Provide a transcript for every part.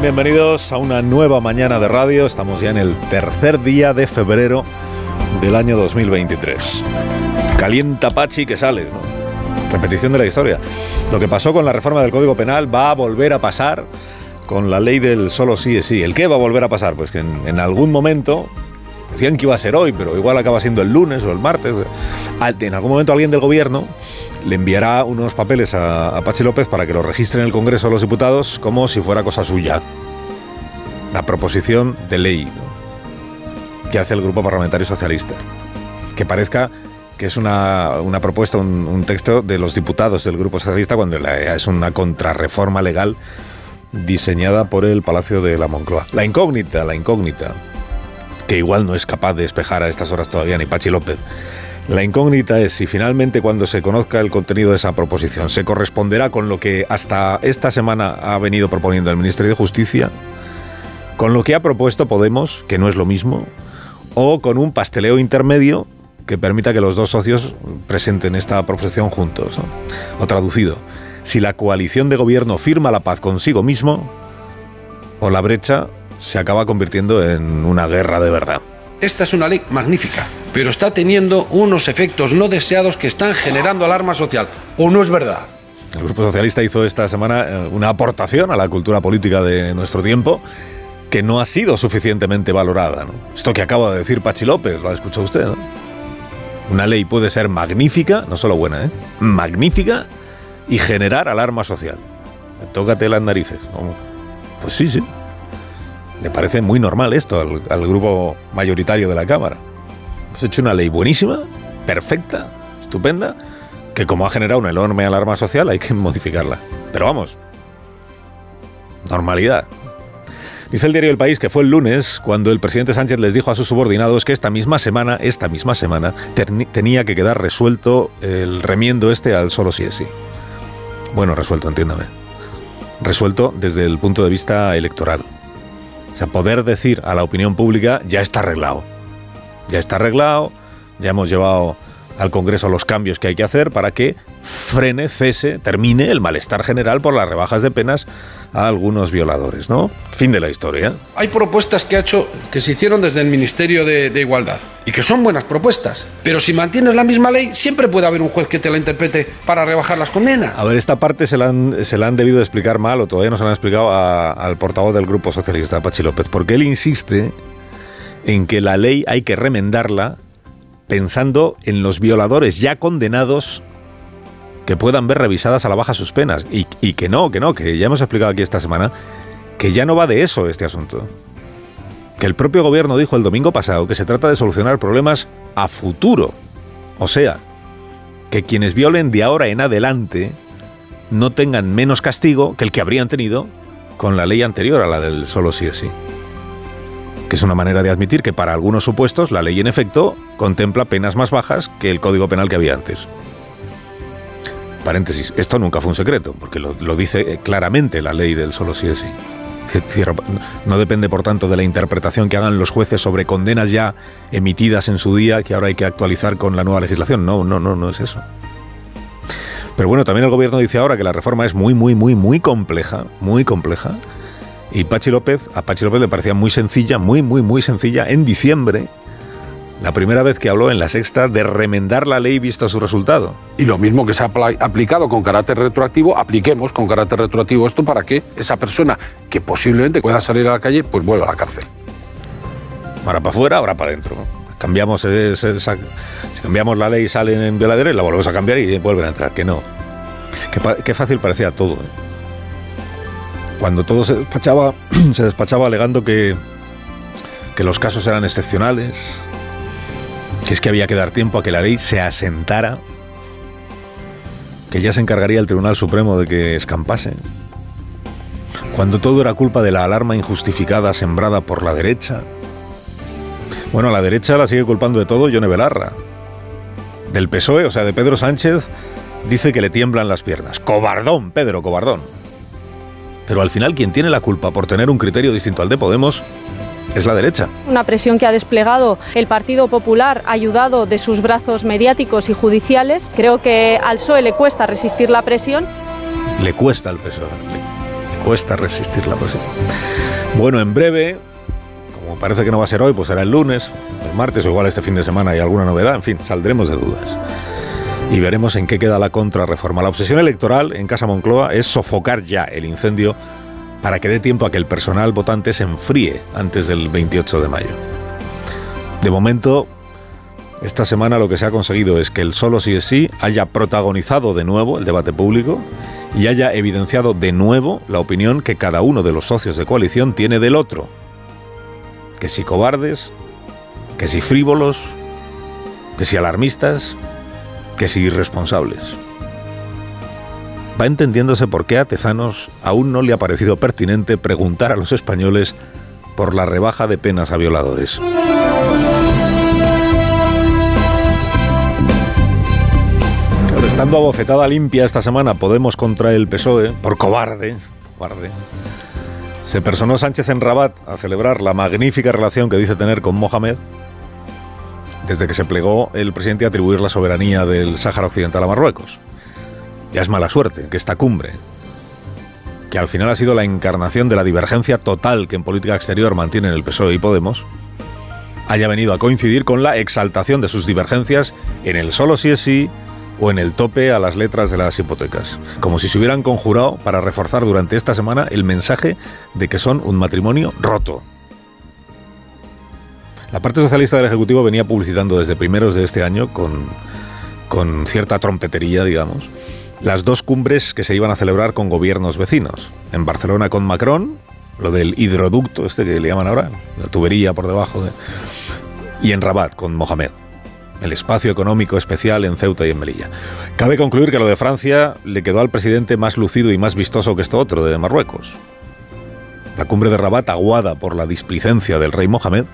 Bienvenidos a una nueva mañana de radio. Estamos ya en el tercer día de febrero del año 2023. Calienta Pachi que sale. Repetición de la historia. Lo que pasó con la reforma del Código Penal va a volver a pasar con la ley del solo sí es sí. ¿El qué va a volver a pasar? Pues que en algún momento, decían que iba a ser hoy, pero igual acaba siendo el lunes o el martes. En algún momento alguien del gobierno le enviará unos papeles a, a Pachi López para que lo registre en el Congreso de los Diputados como si fuera cosa suya. La proposición de ley que hace el Grupo Parlamentario Socialista. Que parezca que es una, una propuesta, un, texto de los diputados del Grupo Socialista cuando es una contrarreforma legal diseñada por el Palacio de la Moncloa. La incógnita, la incógnita, que igual no es capaz de despejar a estas horas todavía ni Pachi López. La incógnita es si finalmente cuando se conozca el contenido de esa proposición se corresponderá con lo que hasta esta semana ha venido proponiendo el Ministerio de Justicia, con lo que ha propuesto Podemos, que no es lo mismo, o con un pasteleo intermedio que permita que los dos socios presenten esta proposición juntos. O traducido, si la coalición de gobierno firma la paz consigo mismo, o la brecha se acaba convirtiendo en una guerra de verdad. Esta es una ley magnífica, pero está teniendo unos efectos no deseados que están generando alarma social. ¿O no es verdad? El Grupo Socialista hizo esta semana eh, una aportación a la cultura política de nuestro tiempo que no ha sido suficientemente valorada. ¿no? Esto que acaba de decir Pachi López, lo ha escuchado usted. ¿no? Una ley puede ser magnífica, no solo buena, ¿eh? magnífica y generar alarma social. Tócate las narices. ¿Cómo? Pues sí, sí. Le parece muy normal esto al, grupo mayoritario de la Cámara. Hemos hecho una ley buenísima, perfecta, estupenda, que como ha generado una enorme alarma social hay que modificarla. Pero vamos, normalidad. Dice el diario El País que fue el lunes cuando el presidente Sánchez les dijo a sus subordinados que esta misma semana, esta misma semana, tenía que quedar resuelto el remiendo este al solo sí es sí. Bueno, resuelto, entiéndame. Resuelto desde el punto de vista electoral. O sea, poder decir a la opinión pública ya está arreglado. Ya está arreglado, ya hemos llevado al Congreso los cambios que hay que hacer para que frene, cese, termine el malestar general por las rebajas de penas a algunos violadores, ¿no? Fin de la historia. Hay propuestas que ha hecho, que se hicieron desde el Ministerio de, de Igualdad y que son buenas propuestas. Pero si mantienes la misma ley, siempre puede haber un juez que te la interprete para rebajar las condenas. A ver, esta parte se la han, se la han debido explicar mal o todavía no se la han explicado a- al portavoz del Grupo Socialista, Pachi López, porque él insiste en que la ley hay que remendarla pensando en los violadores ya condenados que puedan ver revisadas a la baja sus penas. Y, y que no, que no, que ya hemos explicado aquí esta semana que ya no va de eso este asunto. Que el propio gobierno dijo el domingo pasado que se trata de solucionar problemas a futuro. O sea, que quienes violen de ahora en adelante no tengan menos castigo que el que habrían tenido con la ley anterior a la del solo sí es sí. Que es una manera de admitir que para algunos supuestos la ley en efecto contempla penas más bajas que el código penal que había antes. Paréntesis, esto nunca fue un secreto, porque lo, dice eh, claramente la ley del solo sí es sí. No depende, por tanto, de la interpretación que hagan los jueces sobre condenas ya emitidas en su día que ahora hay que actualizar con la nueva legislación. No, no, no, no es eso. Pero bueno, también el gobierno dice ahora que la reforma es muy, muy, muy, muy compleja, muy compleja. Y Pachi López, a Pachi López le parecía muy sencilla, muy, muy, muy sencilla, en diciembre, la primera vez que habló en la sexta de remendar la ley visto su resultado. Y lo mismo que se ha aplicado con carácter retroactivo, apliquemos con carácter retroactivo esto para que esa persona que posiblemente pueda salir a la calle, pues vuelva a la cárcel. Ahora para afuera, ahora para adentro. Cambiamos, esa- si cambiamos la ley y salen en violadores, la volvemos a cambiar y vuelven a entrar. Que no. Qué fácil parecía todo. ¿eh? Cuando todo se despachaba, se despachaba alegando que, que los casos eran excepcionales, que es que había que dar tiempo a que la ley se asentara, que ya se encargaría el Tribunal Supremo de que escampase. cuando todo era culpa de la alarma injustificada sembrada por la derecha. Bueno, la derecha la sigue culpando de todo Yone Belarra. Del PSOE, o sea, de Pedro Sánchez, dice que le tiemblan las piernas. Cobardón, Pedro, cobardón. Pero al final quien tiene la culpa por tener un criterio distinto al de Podemos es la derecha. Una presión que ha desplegado el Partido Popular, ayudado de sus brazos mediáticos y judiciales. Creo que al PSOE le cuesta resistir la presión. Le cuesta al PSOE, le cuesta resistir la presión. Bueno, en breve, como parece que no va a ser hoy, pues será el lunes, el martes o igual este fin de semana hay alguna novedad, en fin, saldremos de dudas. Y veremos en qué queda la contrarreforma. La obsesión electoral en Casa Moncloa es sofocar ya el incendio para que dé tiempo a que el personal votante se enfríe antes del 28 de mayo. De momento, esta semana lo que se ha conseguido es que el solo sí es sí haya protagonizado de nuevo el debate público y haya evidenciado de nuevo la opinión que cada uno de los socios de coalición tiene del otro. Que si cobardes, que si frívolos, que si alarmistas, que si irresponsables va entendiéndose por qué a Tezanos aún no le ha parecido pertinente preguntar a los españoles por la rebaja de penas a violadores. estando a bofetada limpia esta semana Podemos contra el PSOE, por cobarde, cobarde, se personó Sánchez en Rabat a celebrar la magnífica relación que dice tener con Mohamed, desde que se plegó el presidente a atribuir la soberanía del Sáhara Occidental a Marruecos. Ya es mala suerte que esta cumbre, que al final ha sido la encarnación de la divergencia total que en política exterior mantienen el PSOE y Podemos, haya venido a coincidir con la exaltación de sus divergencias en el solo sí es sí o en el tope a las letras de las hipotecas, como si se hubieran conjurado para reforzar durante esta semana el mensaje de que son un matrimonio roto. La parte socialista del Ejecutivo venía publicitando desde primeros de este año con, con cierta trompetería, digamos, las dos cumbres que se iban a celebrar con gobiernos vecinos. En Barcelona con Macron, lo del hidroducto, este que le llaman ahora, la tubería por debajo de... Y en Rabat con Mohamed, el espacio económico especial en Ceuta y en Melilla. Cabe concluir que lo de Francia le quedó al presidente más lucido y más vistoso que esto otro, de Marruecos. La cumbre de Rabat, aguada por la displicencia del rey Mohamed,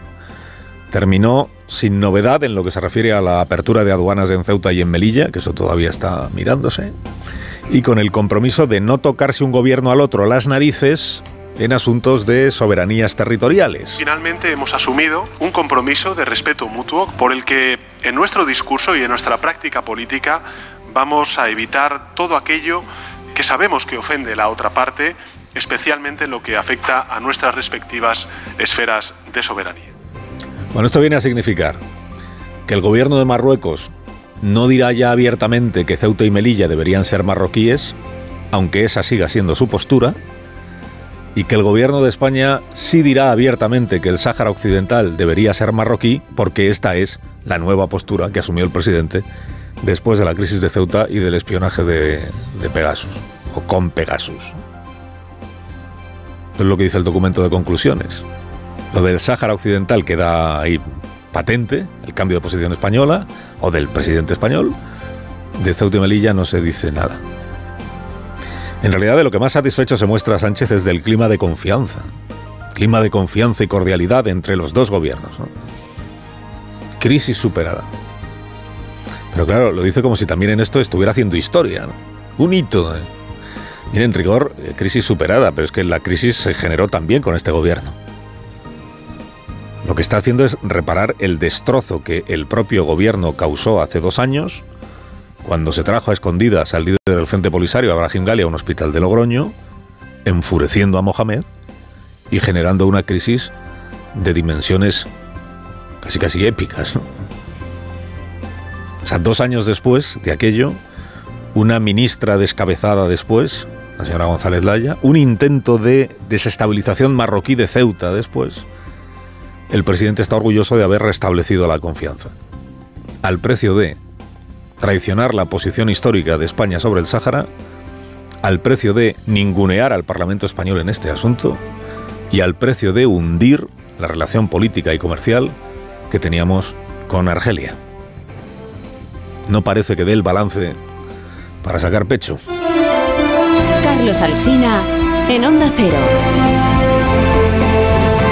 terminó sin novedad en lo que se refiere a la apertura de aduanas en Ceuta y en Melilla, que eso todavía está mirándose, y con el compromiso de no tocarse un gobierno al otro las narices en asuntos de soberanías territoriales. Finalmente hemos asumido un compromiso de respeto mutuo por el que en nuestro discurso y en nuestra práctica política vamos a evitar todo aquello que sabemos que ofende a la otra parte, especialmente en lo que afecta a nuestras respectivas esferas de soberanía. Bueno, esto viene a significar que el gobierno de Marruecos no dirá ya abiertamente que Ceuta y Melilla deberían ser marroquíes, aunque esa siga siendo su postura, y que el gobierno de España sí dirá abiertamente que el Sáhara Occidental debería ser marroquí, porque esta es la nueva postura que asumió el presidente después de la crisis de Ceuta y del espionaje de, de Pegasus, o con Pegasus. Es lo que dice el documento de conclusiones. Lo del Sáhara Occidental queda ahí patente, el cambio de posición española o del presidente español. De Ceuta y Melilla no se dice nada. En realidad, de lo que más satisfecho se muestra Sánchez es del clima de confianza. Clima de confianza y cordialidad entre los dos gobiernos. Crisis superada. Pero claro, lo dice como si también en esto estuviera haciendo historia. Un hito. ¿eh? Miren, en rigor, eh, crisis superada, pero es que la crisis se generó también con este gobierno. Lo que está haciendo es reparar el destrozo que el propio gobierno causó hace dos años, cuando se trajo a escondidas al líder del Frente Polisario, Abraham Gali, a un hospital de Logroño, enfureciendo a Mohamed y generando una crisis de dimensiones casi casi épicas. O sea, dos años después de aquello, una ministra descabezada después, la señora González Laya, un intento de desestabilización marroquí de Ceuta después, el presidente está orgulloso de haber restablecido la confianza. Al precio de traicionar la posición histórica de España sobre el Sáhara, al precio de ningunear al Parlamento español en este asunto y al precio de hundir la relación política y comercial que teníamos con Argelia. No parece que dé el balance para sacar pecho. Carlos Alsina en Onda Cero.